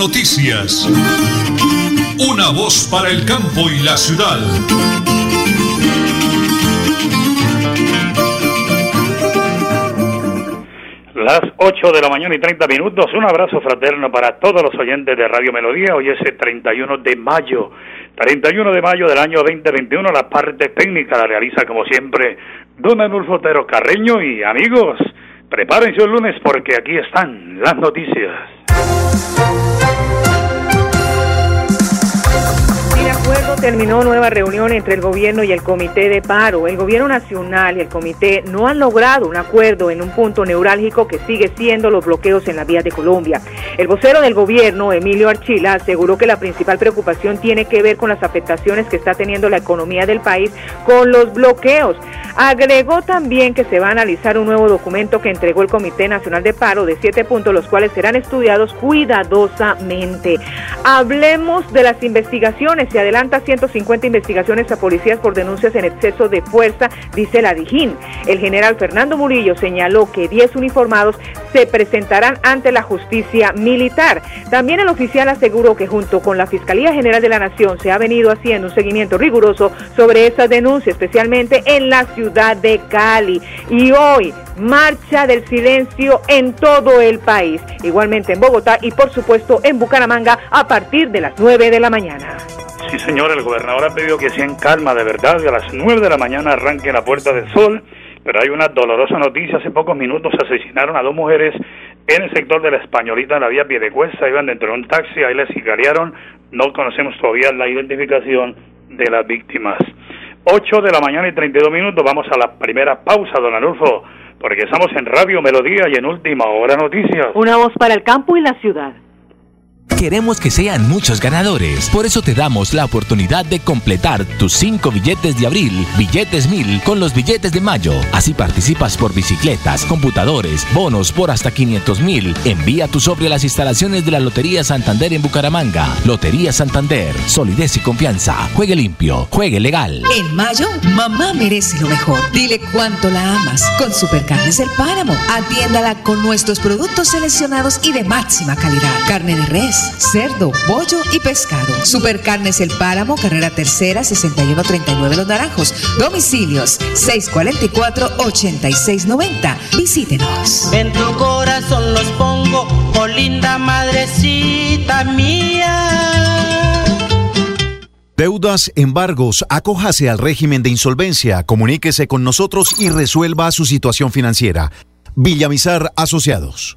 noticias. Una voz para el campo y la ciudad. Las 8 de la mañana y 30 minutos. Un abrazo fraterno para todos los oyentes de Radio Melodía. Hoy es el 31 de mayo. 31 de mayo del año 2021. La parte técnica la realiza, como siempre, Don Anulfo Otero Carreño. Y amigos, prepárense el lunes porque aquí están las noticias. Acuerdo terminó nueva reunión entre el gobierno y el comité de paro. El gobierno nacional y el comité no han logrado un acuerdo en un punto neurálgico que sigue siendo los bloqueos en la vía de Colombia. El vocero del gobierno, Emilio Archila, aseguró que la principal preocupación tiene que ver con las afectaciones que está teniendo la economía del país con los bloqueos. Agregó también que se va a analizar un nuevo documento que entregó el Comité Nacional de Paro de siete puntos, los cuales serán estudiados cuidadosamente. Hablemos de las investigaciones. Adelanta 150 investigaciones a policías por denuncias en exceso de fuerza, dice la Dijín. El general Fernando Murillo señaló que 10 uniformados se presentarán ante la justicia militar. También el oficial aseguró que junto con la Fiscalía General de la Nación se ha venido haciendo un seguimiento riguroso sobre esas denuncias, especialmente en la ciudad de Cali. Y hoy, marcha del silencio en todo el país, igualmente en Bogotá y por supuesto en Bucaramanga a partir de las 9 de la mañana. Sí, señor, el gobernador ha pedido que sea en calma de verdad y a las 9 de la mañana arranque la Puerta del Sol. Pero hay una dolorosa noticia. Hace pocos minutos asesinaron a dos mujeres en el sector de la Españolita, en la vía Piedecuesta. Iban dentro de un taxi, ahí les sicariaron. No conocemos todavía la identificación de las víctimas. 8 de la mañana y 32 minutos. Vamos a la primera pausa, don Anulfo, porque estamos en Radio Melodía y en Última Hora Noticias. Una voz para el campo y la ciudad. Queremos que sean muchos ganadores. Por eso te damos la oportunidad de completar tus cinco billetes de abril, billetes mil, con los billetes de mayo. Así participas por bicicletas, computadores, bonos por hasta 500 mil. Envía tu sobre a las instalaciones de la Lotería Santander en Bucaramanga. Lotería Santander, solidez y confianza. Juegue limpio, juegue legal. En mayo, mamá merece lo mejor. Dile cuánto la amas con Supercarnes El Páramo. Atiéndala con nuestros productos seleccionados y de máxima calidad. Carne de res cerdo, pollo y pescado. Supercarnes El Páramo, carrera tercera, 6139 Los Naranjos. Domicilios 644-8690. Visítenos. En tu corazón los pongo, oh linda madrecita mía. Deudas, embargos, acójase al régimen de insolvencia, comuníquese con nosotros y resuelva su situación financiera. Villamizar Asociados.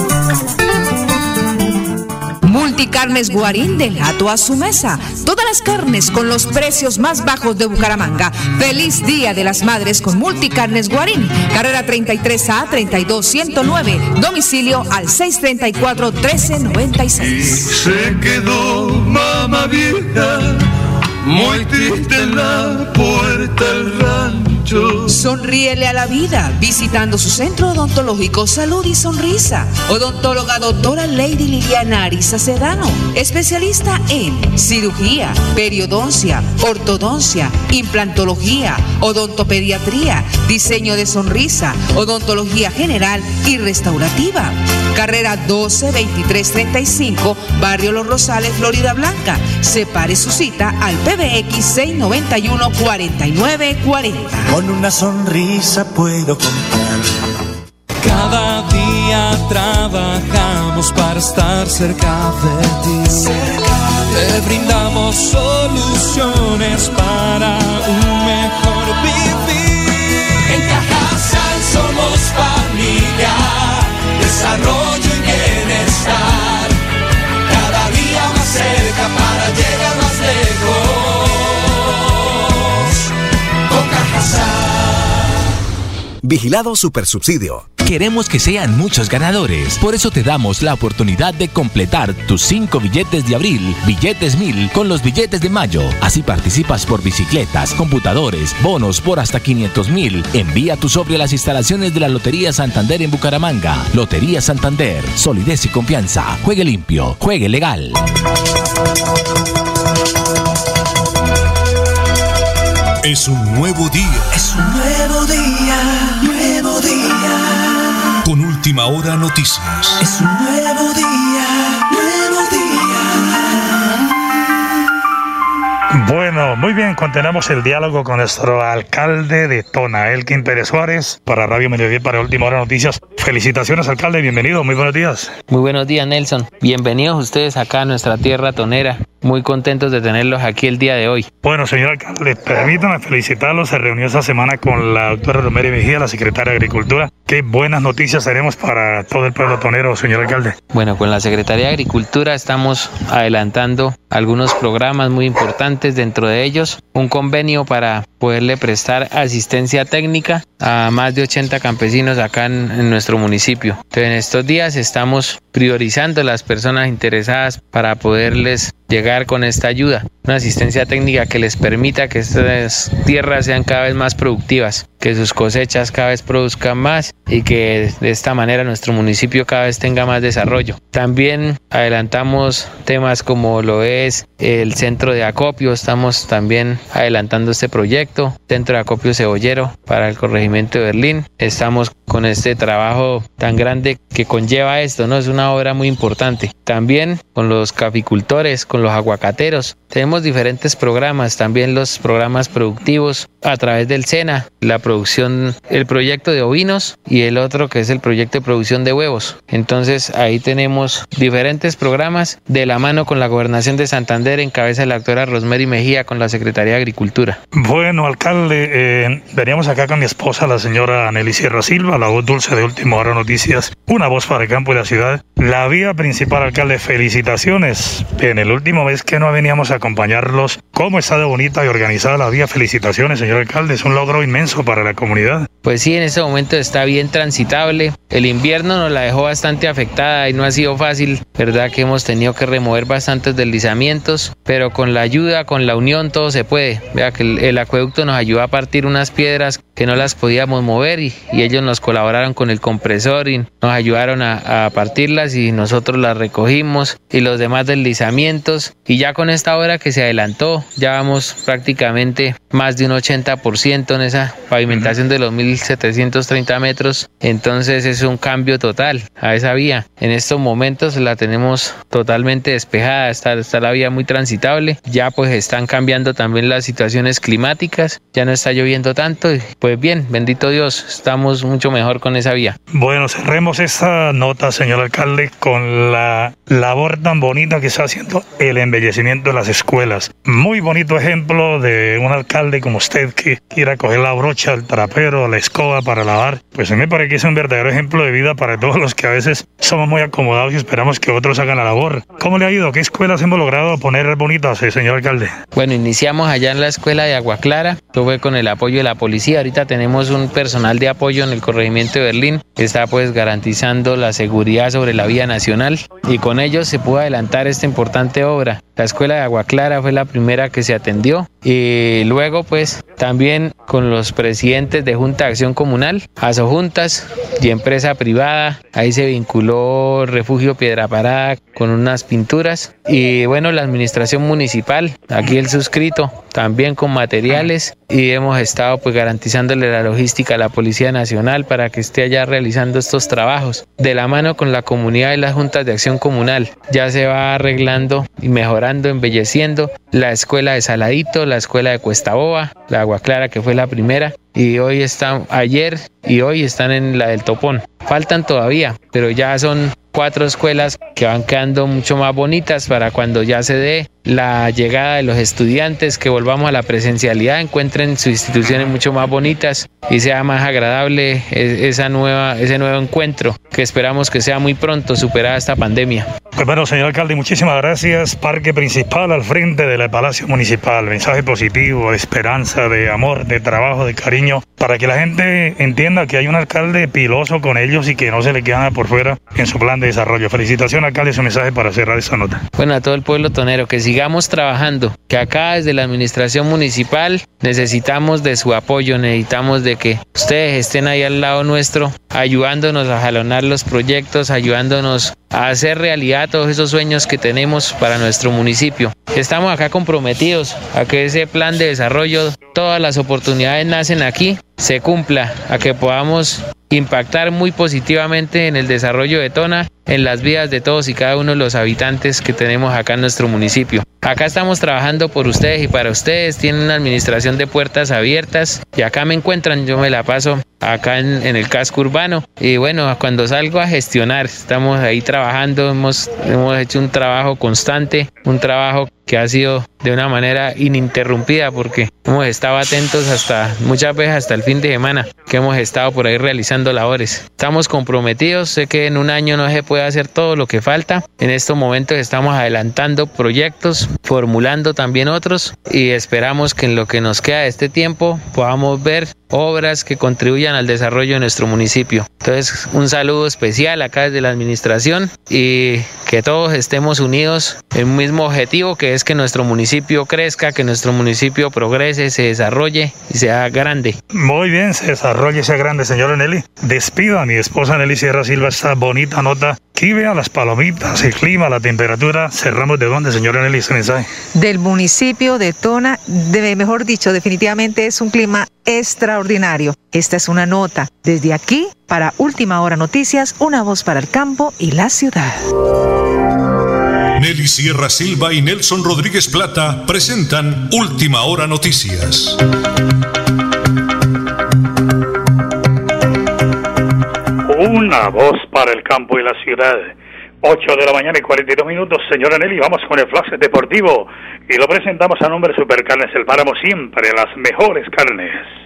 Multicarnes Guarín del gato a su mesa. Todas las carnes con los precios más bajos de Bucaramanga. Feliz Día de las Madres con Multicarnes Guarín. Carrera 33A 32109. Domicilio al 634 1396. se quedó mamá vieja, muy triste en la puerta del Sonríele a la vida visitando su centro odontológico Salud y Sonrisa. Odontóloga doctora Lady Liliana Arisa Sedano, especialista en cirugía, periodoncia, ortodoncia, implantología, odontopediatría, diseño de sonrisa, odontología general y restaurativa. Carrera 12 23 35, Barrio Los Rosales, Florida Blanca. Separe su cita al PBX 691 4940 con una sonrisa puedo comprar. Cada día trabajamos para estar cerca de ti. Te brindamos soluciones para un mejor vivir. En Cajasal somos familia, desarrollo y bienestar. Cada día más cerca para llegar más lejos. Vigilado Supersubsidio. Queremos que sean muchos ganadores. Por eso te damos la oportunidad de completar tus cinco billetes de abril, billetes mil, con los billetes de mayo. Así participas por bicicletas, computadores, bonos por hasta 500 mil. Envía tu sobre a las instalaciones de la Lotería Santander en Bucaramanga. Lotería Santander. Solidez y confianza. Juegue limpio. Juegue legal. Es un nuevo día. Es un nuevo día, nuevo día. Con última hora noticias. Es un nuevo día, nuevo día. Bueno, muy bien, continuamos el diálogo con nuestro alcalde de Tona, Elkin Pérez Suárez, para Radio Mediodía, para Última Hora Noticias. Felicitaciones, alcalde, bienvenido, muy buenos días. Muy buenos días, Nelson. Bienvenidos ustedes acá a nuestra tierra tonera. Muy contentos de tenerlos aquí el día de hoy. Bueno, señor alcalde, permítame felicitarlos. Se reunió esta semana con la doctora Romero Mejía, la secretaria de Agricultura. Qué buenas noticias tenemos para todo el pueblo tonero, señor alcalde. Bueno, con la Secretaría de Agricultura estamos adelantando algunos programas muy importantes, dentro de ellos un convenio para poderle prestar asistencia técnica a más de 80 campesinos acá en, en nuestro municipio. Entonces, en estos días estamos priorizando las personas interesadas para poderles llegar con esta ayuda, una asistencia técnica que les permita que estas tierras sean cada vez más productivas, que sus cosechas cada vez produzcan más y que de esta manera nuestro municipio cada vez tenga más desarrollo. También adelantamos temas como lo es el centro de acopio, estamos también adelantando este proyecto, centro de acopio cebollero para el corregimiento de Berlín. Estamos con este trabajo tan grande que conlleva esto, ¿no? Es una obra muy importante. También con los caficultores, con los aguacateros. Tenemos diferentes programas, también los programas productivos a través del SENA, la producción, el proyecto de ovinos y el otro que es el proyecto de producción de huevos. Entonces ahí tenemos diferentes programas de la mano con la gobernación de Santander en cabeza de la doctora Rosemary Mejía con la Secretaría de Agricultura. Bueno, alcalde, eh, veníamos acá con mi esposa, la señora Nelly Sierra Silva, la voz dulce de Última Hora Noticias, una voz para el campo y la ciudad. La vía principal, alcalde, felicitaciones. En el último mes que no veníamos a acompañarlos, ¿cómo está de bonita y organizada la vía? Felicitaciones, señor alcalde, es un logro inmenso para la comunidad. Pues sí, en este momento está bien transitable. El invierno nos la dejó bastante afectada y no ha sido fácil, ¿verdad? Que hemos tenido que remover bastantes deslizamientos, pero con la ayuda, con la unión, todo se puede. Vea que el, acueducto nos ayudó a partir unas piedras que no las podíamos mover y, y ellos nos colaboraron con el compresor y nos ayudaron a, a partirlas y nosotros las recogimos y los demás deslizamientos. Y ya con esta obra que se adelantó, ya vamos prácticamente más de un 80% en esa pavimentación de los 1730 metros. Entonces es un cambio total a esa vía. En estos momentos la tenemos totalmente despejada, está, está la vía muy transitable. Ya pues están cambiando también las situaciones climáticas, ya no está lloviendo tanto. Y pues bien, bendito Dios, estamos mucho mejor con esa vía. Bueno, cerremos esta nota, señor alcalde, con la labor tan bonita que está haciendo el embellecimiento de las escuelas. Muy bonito ejemplo de un alcalde como usted que quiera coger la brocha, el trapero, la escoba para lavar. Pues a mí me parece que es un verdadero ejemplo de vida para todos los que a veces somos muy acomodados y esperamos que otros hagan la labor. ¿Cómo le ha ido? ¿Qué escuelas hemos logrado poner bonitas, eh, señor alcalde? Bueno, iniciamos allá en la escuela de Agua Clara, esto fue con el apoyo de la policía. Ahorita tenemos un personal de apoyo en el corregimiento de Berlín está pues garantizando la seguridad sobre la vía nacional y con ellos se pudo adelantar esta importante obra. La escuela de Agua Clara fue la primera que se atendió y luego pues también con los presidentes de Junta de Acción Comunal, Asojuntas y empresa privada, ahí se vinculó Refugio Piedra Parada con unas pinturas y bueno la administración municipal, aquí el suscrito también con materiales y hemos estado pues garantizándole la logística a la Policía Nacional para que esté allá realizando estos trabajos de la mano con la comunidad y las juntas de acción comunal. Ya se va arreglando y mejorando, embelleciendo la escuela de Saladito, la escuela de Cuesta Boba, la Agua Clara que fue la primera y hoy están ayer y hoy están en la del Topón. Faltan todavía, pero ya son cuatro escuelas que van quedando mucho más bonitas para cuando ya se dé la llegada de los estudiantes, que volvamos a la presencialidad, encuentren sus instituciones mucho más bonitas y sea más agradable e, esa nueva, ese nuevo encuentro que esperamos que sea muy pronto superada esta pandemia. Pues bueno, señor alcalde, muchísimas gracias. Parque principal al frente del Palacio Municipal. Mensaje positivo, de esperanza, de amor, de trabajo, de cariño, para que la gente entienda que hay un alcalde piloso con ellos y que no se le queda por fuera en su plan de desarrollo. Felicitación, alcalde, su mensaje para cerrar esta nota. Bueno, a todo el pueblo tonero, que sigamos trabajando, que acá desde la administración municipal necesitamos de su apoyo, necesitamos de que ustedes estén ahí al lado nuestro, ayudándonos a jalonar los proyectos, ayudándonos a hacer realidad todos esos sueños que tenemos para nuestro municipio. Estamos acá comprometidos a que ese plan de desarrollo, todas las oportunidades nacen aquí, se cumpla, a que podamos impactar muy positivamente en el desarrollo de Tona, en las vidas de todos y cada uno de los habitantes que tenemos acá en nuestro municipio. Acá estamos trabajando por ustedes y para ustedes, tienen una administración de puertas abiertas y acá me encuentran, yo me la paso acá en, el casco urbano y bueno, cuando salgo a gestionar, estamos ahí trabajando, hemos, hemos hecho un trabajo constante, un trabajo que ha sido de una manera ininterrumpida porque hemos estado atentos hasta muchas veces hasta el fin de semana que hemos estado por ahí realizando labores. Estamos comprometidos, sé que en un año no se puede hacer todo lo que falta. En estos momentos estamos adelantando proyectos, formulando también otros y esperamos que en lo que nos queda de este tiempo podamos ver obras que contribuyan al desarrollo de nuestro municipio. Entonces, un saludo especial acá desde la administración y que todos estemos unidos en un mismo objetivo que es que nuestro municipio crezca, que nuestro municipio progrese, se desarrolle y sea grande. Muy bien, se desarrolle y sea grande, señora Nelly. Despido a mi esposa Nelly Sierra Silva esta bonita nota. Aquí vea las palomitas, el clima, la temperatura. Cerramos de dónde, señora Nelly, ese mensaje. Del municipio de Tona, de, mejor dicho, definitivamente es un clima extraordinario. Esta es una nota desde aquí para Última Hora Noticias, una voz para el campo y la ciudad. Nelly Sierra Silva y Nelson Rodríguez Plata presentan Última Hora Noticias. Una voz para el campo y la ciudad. 8 de la mañana y 42 minutos, señora Nelly, vamos con el flash deportivo y lo presentamos a nombre de Supercarnes El Páramo, siempre las mejores carnes.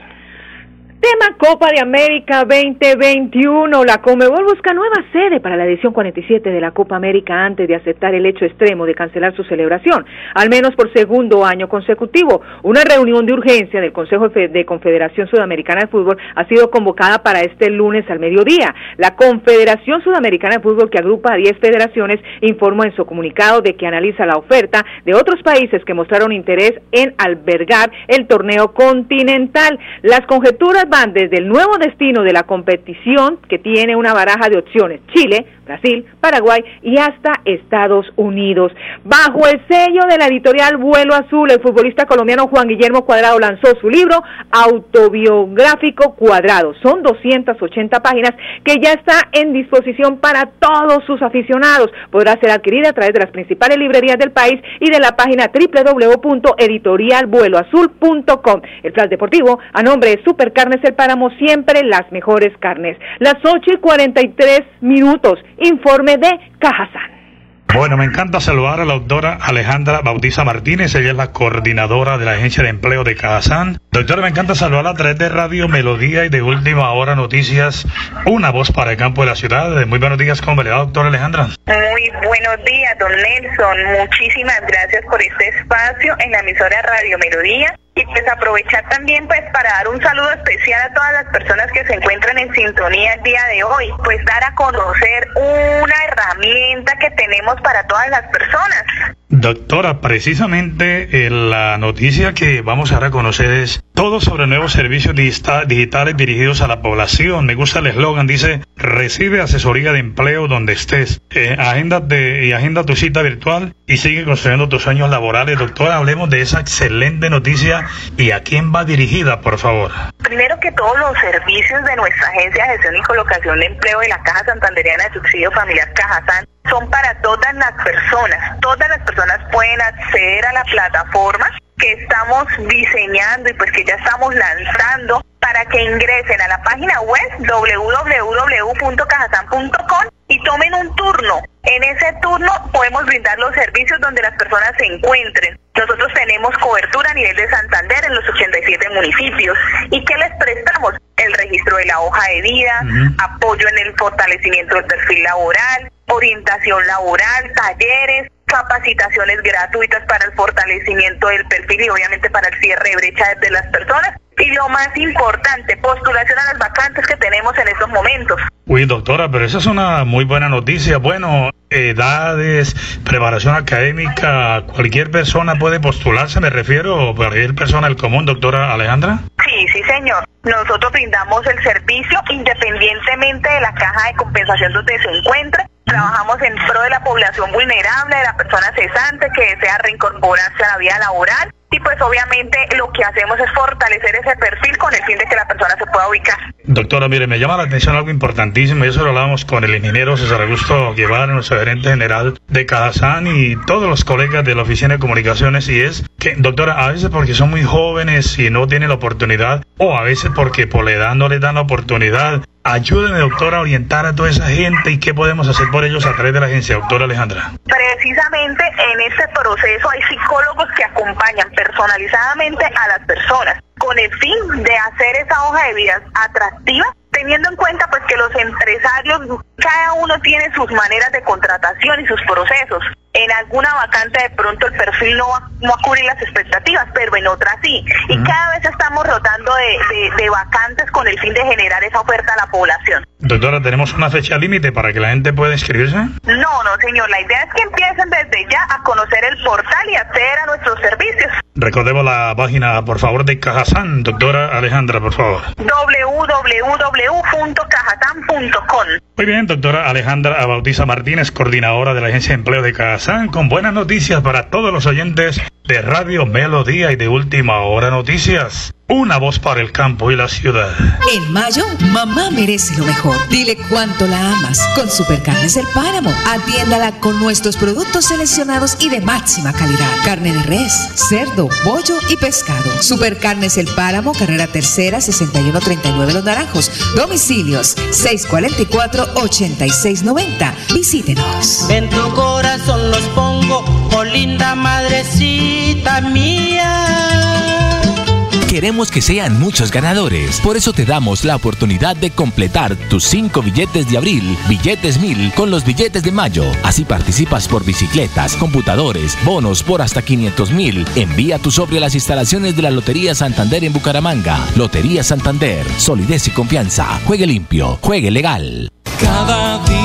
Tema Copa de América 2021. La Comebol busca nueva sede para la edición 47 de la Copa América antes de aceptar el hecho extremo de cancelar su celebración, al menos por segundo año consecutivo. Una reunión de urgencia del Consejo de Confederación Sudamericana de Fútbol ha sido convocada para este lunes al mediodía. La Confederación Sudamericana de Fútbol, que agrupa a 10 federaciones, informó en su comunicado de que analiza la oferta de otros países que mostraron interés en albergar el torneo continental. Las conjeturas desde el nuevo destino de la competición, que tiene una baraja de opciones, Chile, Brasil, Paraguay y hasta Estados Unidos. Bajo el sello de la editorial Vuelo Azul, el futbolista colombiano Juan Guillermo Cuadrado lanzó su libro autobiográfico Cuadrado. Son 280 páginas que ya está en disposición para todos sus aficionados. Podrá ser adquirida a través de las principales librerías del país y de la página www.editorialvueloazul.com. El plan deportivo a nombre de Supercarnes El Páramo, siempre las mejores carnes. Las 8 y 43 minutos. Informe de Cajazán. Bueno, me encanta saludar a la doctora Alejandra Bautista Martínez, ella es la coordinadora de la Agencia de Empleo de Cajazán. Doctora, me encanta saludarla a través de Radio Melodía y de Última Hora Noticias, una voz para el campo de la ciudad. Muy buenos días, ¿cómo le va, doctora Alejandra? Muy buenos días, don Nelson. Muchísimas gracias por este espacio en la emisora Radio Melodía y pues aprovechar también pues para dar un saludo especial a todas las personas que se encuentran en sintonía el día de hoy, pues dar a conocer una herramienta que tenemos para todas las personas. Doctora, precisamente eh, la noticia que vamos a reconocer es todo sobre nuevos servicios digitales dirigidos a la población. Me gusta el eslogan, dice, recibe asesoría de empleo donde estés. Eh, agenda de, y agenda tu cita virtual y sigue construyendo tus sueños laborales. Doctora, hablemos de esa excelente noticia y a quién va dirigida, por favor. Primero que todos los servicios de nuestra agencia de gestión y colocación de empleo de la Caja Santanderiana de Subsidio Familiar Cajazán son para todas las personas. Todas las personas pueden acceder a la plataforma que estamos diseñando y pues que ya estamos lanzando para que ingresen a la página web www.cajasan.com y tomen un turno. En ese turno podemos brindar los servicios donde las personas se encuentren. Nosotros tenemos cobertura a nivel de Santander en los 87 municipios. ¿Y qué les prestamos? El registro de la hoja de vida, apoyo en el fortalecimiento del perfil laboral, orientación laboral, talleres, capacitaciones gratuitas para el fortalecimiento del perfil y obviamente para el cierre de brecha de las personas. Y lo más importante, postulación a las vacantes que tenemos en estos momentos. Uy, doctora, pero esa es una muy buena noticia. Bueno, edades, preparación académica, cualquier persona puede postularse, me refiero, cualquier persona del común, doctora Alejandra. Sí, sí, señor. Nosotros brindamos el servicio independientemente de la caja de compensación donde se encuentre. Trabajamos en pro de la población vulnerable, de la persona cesante que desea reincorporarse a la vida laboral y pues obviamente lo que hacemos es fortalecer ese perfil con el fin de que la persona se pueda ubicar. Doctora, mire, me llama la atención algo importantísimo y eso lo hablamos con el ingeniero César Augusto Guevara, nuestro gerente general de Cajazán y todos los colegas de la Oficina de Comunicaciones y es que, doctora, a veces porque son muy jóvenes y no tienen la oportunidad o a veces porque por la edad no les dan la oportunidad Ayúdeme, doctora, a orientar a toda esa gente y qué podemos hacer por ellos a través de la agencia, doctora Alejandra. Precisamente en este proceso hay psicólogos que acompañan personalizadamente a las personas con el fin de hacer esa hoja de vida atractiva teniendo en cuenta pues que los empresarios cada uno tiene sus maneras de contratación y sus procesos. En alguna vacante de pronto el perfil no va, no a cubrir las expectativas, pero en otras sí. Y cada vez estamos rotando de, de, vacantes con el fin de generar esa oferta a la población. Doctora, ¿tenemos una fecha límite para que la gente pueda inscribirse? No, no, señor. La idea es que empiecen desde ya a conocer el portal y acceder a nuestros servicios. Recordemos la página, por favor, de Cajazán, doctora Alejandra, por favor. www.cajazán.com Muy bien, doctora Alejandra Bautiza Martínez, coordinadora de la Agencia de Empleo de Cajazán, con buenas noticias para todos los oyentes de Radio Melodía y de Última Hora Noticias. Una voz para el campo y la ciudad. En mayo, mamá merece lo mejor. Dile cuánto la amas con Supercarnes El Páramo. Atiéndala con nuestros productos seleccionados y de máxima calidad. Carne de res, cerdo, pollo y pescado. Supercarnes El Páramo, carrera tercera, 6139 Los Naranjos. Domicilios 644-8690. Visítenos. En tu corazón los pongo, oh linda madrecita mía. Queremos que sean muchos ganadores. Por eso te damos la oportunidad de completar tus cinco billetes de abril, billetes mil, con los billetes de mayo. Así participas por bicicletas, computadores, bonos por hasta 500 mil. Envía tu sobre a las instalaciones de la Lotería Santander en Bucaramanga. Lotería Santander. Solidez y confianza. Juegue limpio. Juegue legal. Cada día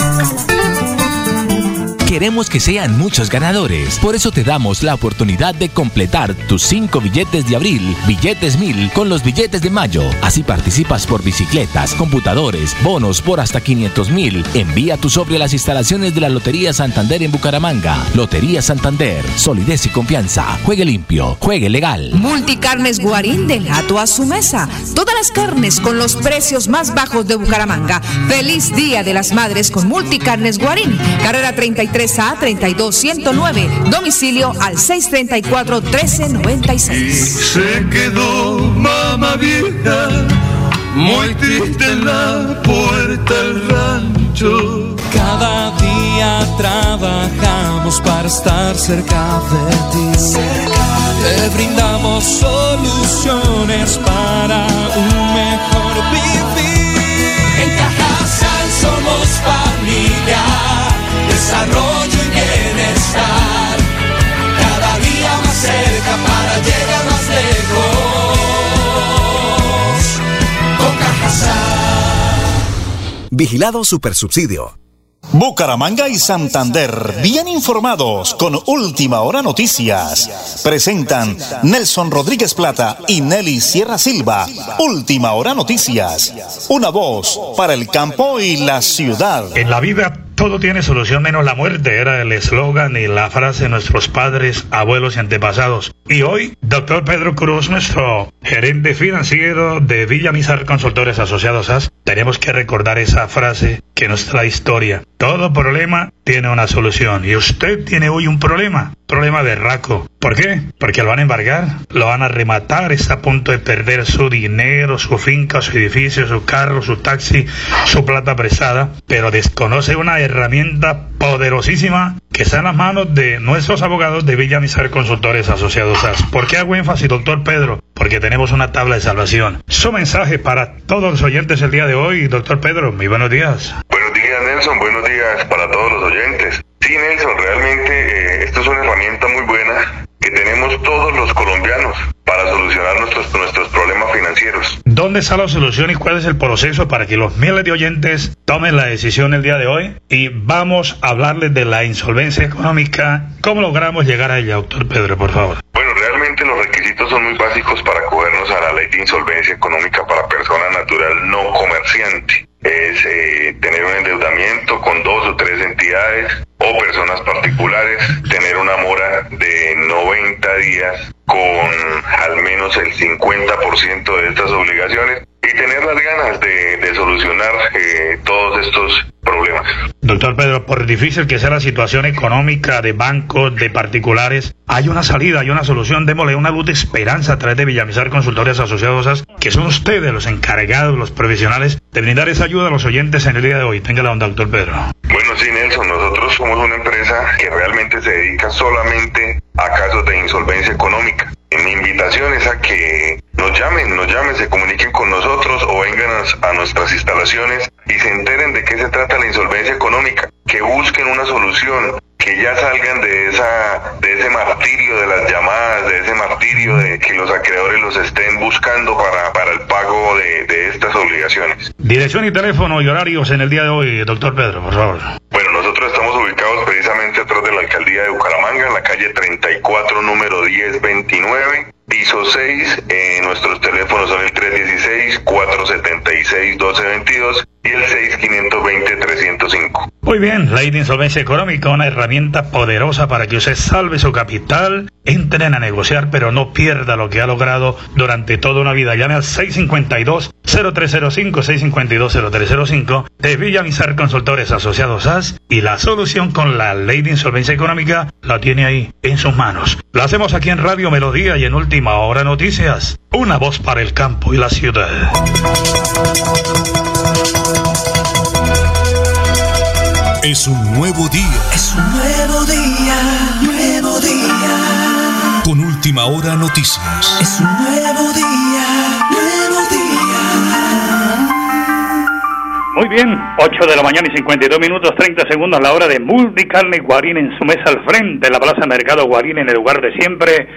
Queremos que sean muchos ganadores. Por eso te damos la oportunidad de completar tus cinco billetes de abril, billetes mil, con los billetes de mayo. Así participas por bicicletas, computadores, bonos por hasta 500 mil. Envía tu sobre a las instalaciones de la Lotería Santander en Bucaramanga. Lotería Santander. Solidez y confianza. Juegue limpio. Juegue legal. Multicarnes Guarín del Gato a su mesa. Todas las carnes con los precios más bajos de Bucaramanga. Feliz Día de las Madres con Multicarnes Guarín. Carrera 33 a 32109. Domicilio al 634-1396. Se quedó mamá vieja, muy triste en la puerta del rancho. Cada día trabajamos para estar cerca de ti. te brindamos soluciones para un mejor vivir. En Cajasal somos desarrollo y bienestar. Cada día más cerca para llegar más lejos. Con Cajasal. Vigilado Supersubsidio. Bucaramanga y Santander, bien informados con Última Hora Noticias. Presentan Nelson Rodríguez Plata y Nelly Sierra Silva. Última Hora Noticias. Una voz para el campo y la ciudad. En la vida todo tiene solución menos la muerte, era el eslogan y la frase de nuestros padres, abuelos y antepasados. Y hoy, doctor Pedro Cruz, nuestro gerente financiero de Villa Mizar Consultores Asociados AS, tenemos que recordar esa frase que nos trae historia. Todo problema tiene una solución y usted tiene hoy un problema, problema de raco. ¿Por qué? Porque lo van a embargar, lo van a rematar, está a punto de perder su dinero, su finca, su edificio, su carro, su taxi, su plata prestada, pero desconoce una herramienta poderosísima que está en las manos de nuestros abogados de Villa Mizar Consultores Asociados AS. ¿Por qué hago énfasis, doctor Pedro? Porque tenemos una tabla de salvación. Su mensaje para todos los oyentes el día de hoy, doctor Pedro, muy. Buenos días, Nelson. Buenos días para todos los oyentes. Sí, Nelson, realmente eh, esto es una herramienta muy buena que tenemos todos los colombianos para solucionar nuestros, nuestros problemas financieros. ¿Dónde está la solución y cuál es el proceso para que los miles de oyentes tomen la decisión el día de hoy? Y vamos a hablarles de la insolvencia económica. ¿Cómo logramos llegar a ella, doctor Pedro, por favor? Bueno, realmente los requisitos son muy básicos para acogernos a la ley de insolvencia económica para persona natural no comerciante. Es eh, tener un endeudamiento con dos o tres entidades o personas particulares, tener una mora de 90 días con al menos el 50% de estas obligaciones y tener las ganas de, de solucionar eh, todos estos problemas. Doctor Pedro, por difícil que sea la situación económica de bancos, de particulares, hay una salida, hay una solución. Démosle una luz de esperanza a través de Villamizar Consultores Asociados, que son ustedes los encargados, los profesionales, de brindar esa ayuda a los oyentes en el día de hoy. Tenga la onda, doctor Pedro. Bueno, sí, Nelson, nosotros somos una empresa que realmente se dedica solamente a casos de insolvencia económica. Mi invitación es a que nos llamen, nos llamen, se comuniquen con nosotros o vengan a, a nuestras instalaciones y se enteren de qué se trata la insolvencia económica, que busquen una solución, que ya salgan de esa de ese martirio de las llamadas, de ese martirio de que los acreedores los estén buscando para, para el pago de, de estas obligaciones. Dirección y teléfono y horarios en el día de hoy, doctor Pedro, por favor. Bueno, nosotros estamos ubicados precisamente atrás de la alcaldía de Bucaramanga, en la calle 34, número 1029. Piso 6, eh, nuestros teléfonos son el 316-476-1222 y el 6520-305. Muy bien, Ley de Insolvencia Económica, una herramienta poderosa para que usted salve su capital, entren a negociar, pero no pierda lo que ha logrado durante toda una vida. Llame al 652-0305, 652-0305 de Villamizar Consultores Asociados AS y la solución con la Ley de Insolvencia Económica la tiene ahí en sus manos. Lo hacemos aquí en Radio Melodía y en Última Hora Noticias, una voz para el campo y la ciudad. Es un nuevo día. Es un nuevo día, nuevo día. Con Última Hora Noticias. Es un nuevo día, nuevo día. Muy bien, 8 de la mañana y 52 minutos 30 segundos la hora de Multicarne Guarín en su mesa al frente de la Plaza Mercado Guarín en el lugar de siempre.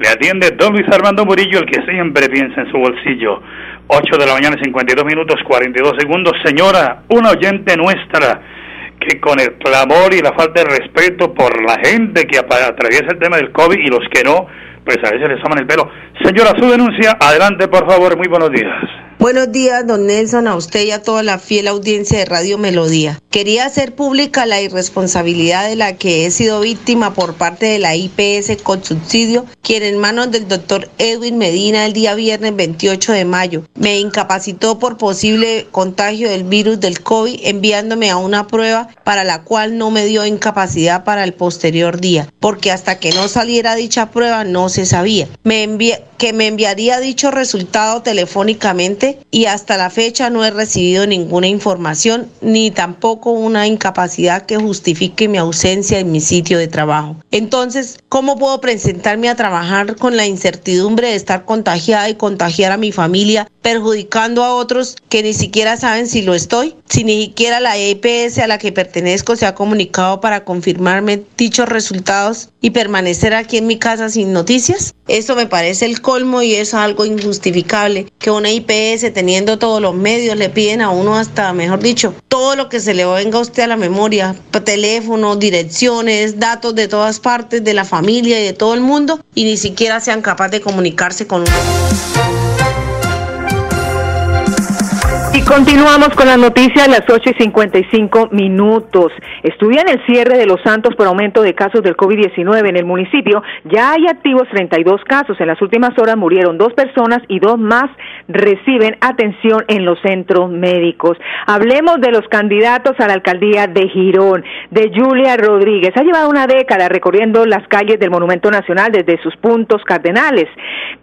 Le atiende don Luis Armando Murillo, el que siempre piensa en su bolsillo. 8 de la mañana y 52 minutos 42 segundos. Señora, una oyente nuestra que con el clamor y la falta de respeto por la gente que atraviesa el tema del COVID y los que no, pues a veces les toman el pelo. Señora, su denuncia, adelante por favor, muy buenos días. Buenos días, don Nelson, a usted y a toda la fiel audiencia de Radio Melodía. Quería hacer pública la irresponsabilidad de la que he sido víctima por parte de la IPS con subsidio, quien en manos del doctor Edwin Medina el día viernes 28 de mayo me incapacitó por posible contagio del virus del COVID enviándome a una prueba para la cual no me dio incapacidad para el posterior día, porque hasta que no saliera dicha prueba no se sabía. Me que me enviaría dicho resultado telefónicamente y hasta la fecha no he recibido ninguna información ni tampoco una incapacidad que justifique mi ausencia en mi sitio de trabajo. Entonces, ¿cómo puedo presentarme a trabajar con la incertidumbre de estar contagiada y contagiar a mi familia, perjudicando a otros que ni siquiera saben si lo estoy? Si ni siquiera la EPS a la que pertenezco se ha comunicado para confirmarme dichos resultados y permanecer aquí en mi casa sin noticias. Eso me parece el colmo y es algo injustificable que una IPS teniendo todos los medios le piden a uno hasta, mejor dicho, todo lo que se le venga a usted a la memoria, teléfono, direcciones, datos de todas partes de la familia y de todo el mundo y ni siquiera sean capaces de comunicarse con uno. Continuamos con las noticias a las 8 y 55 minutos. Estudian el cierre de los santos por aumento de casos del COVID-19 en el municipio. Ya hay activos 32 casos. En las últimas horas murieron dos personas y dos más reciben atención en los centros médicos. Hablemos de los candidatos a la alcaldía de Girón, de Julia Rodríguez. Ha llevado una década recorriendo las calles del Monumento Nacional desde sus puntos cardinales,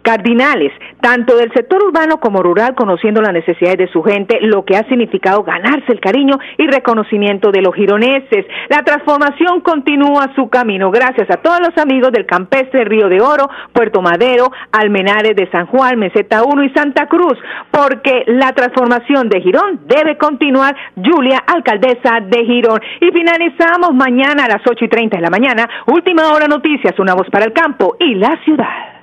cardinales, tanto del sector urbano como rural, conociendo las necesidades de su gente lo que ha significado ganarse el cariño y reconocimiento de los gironeses. La transformación continúa su camino gracias a todos los amigos del campestre Río de Oro, Puerto Madero, Almenares de San Juan, Meseta 1 y Santa Cruz, porque la transformación de Girón debe continuar. Julia, alcaldesa de Girón. Y finalizamos mañana a las 8 y 30 de la mañana. Última hora noticias, una voz para el campo y la ciudad.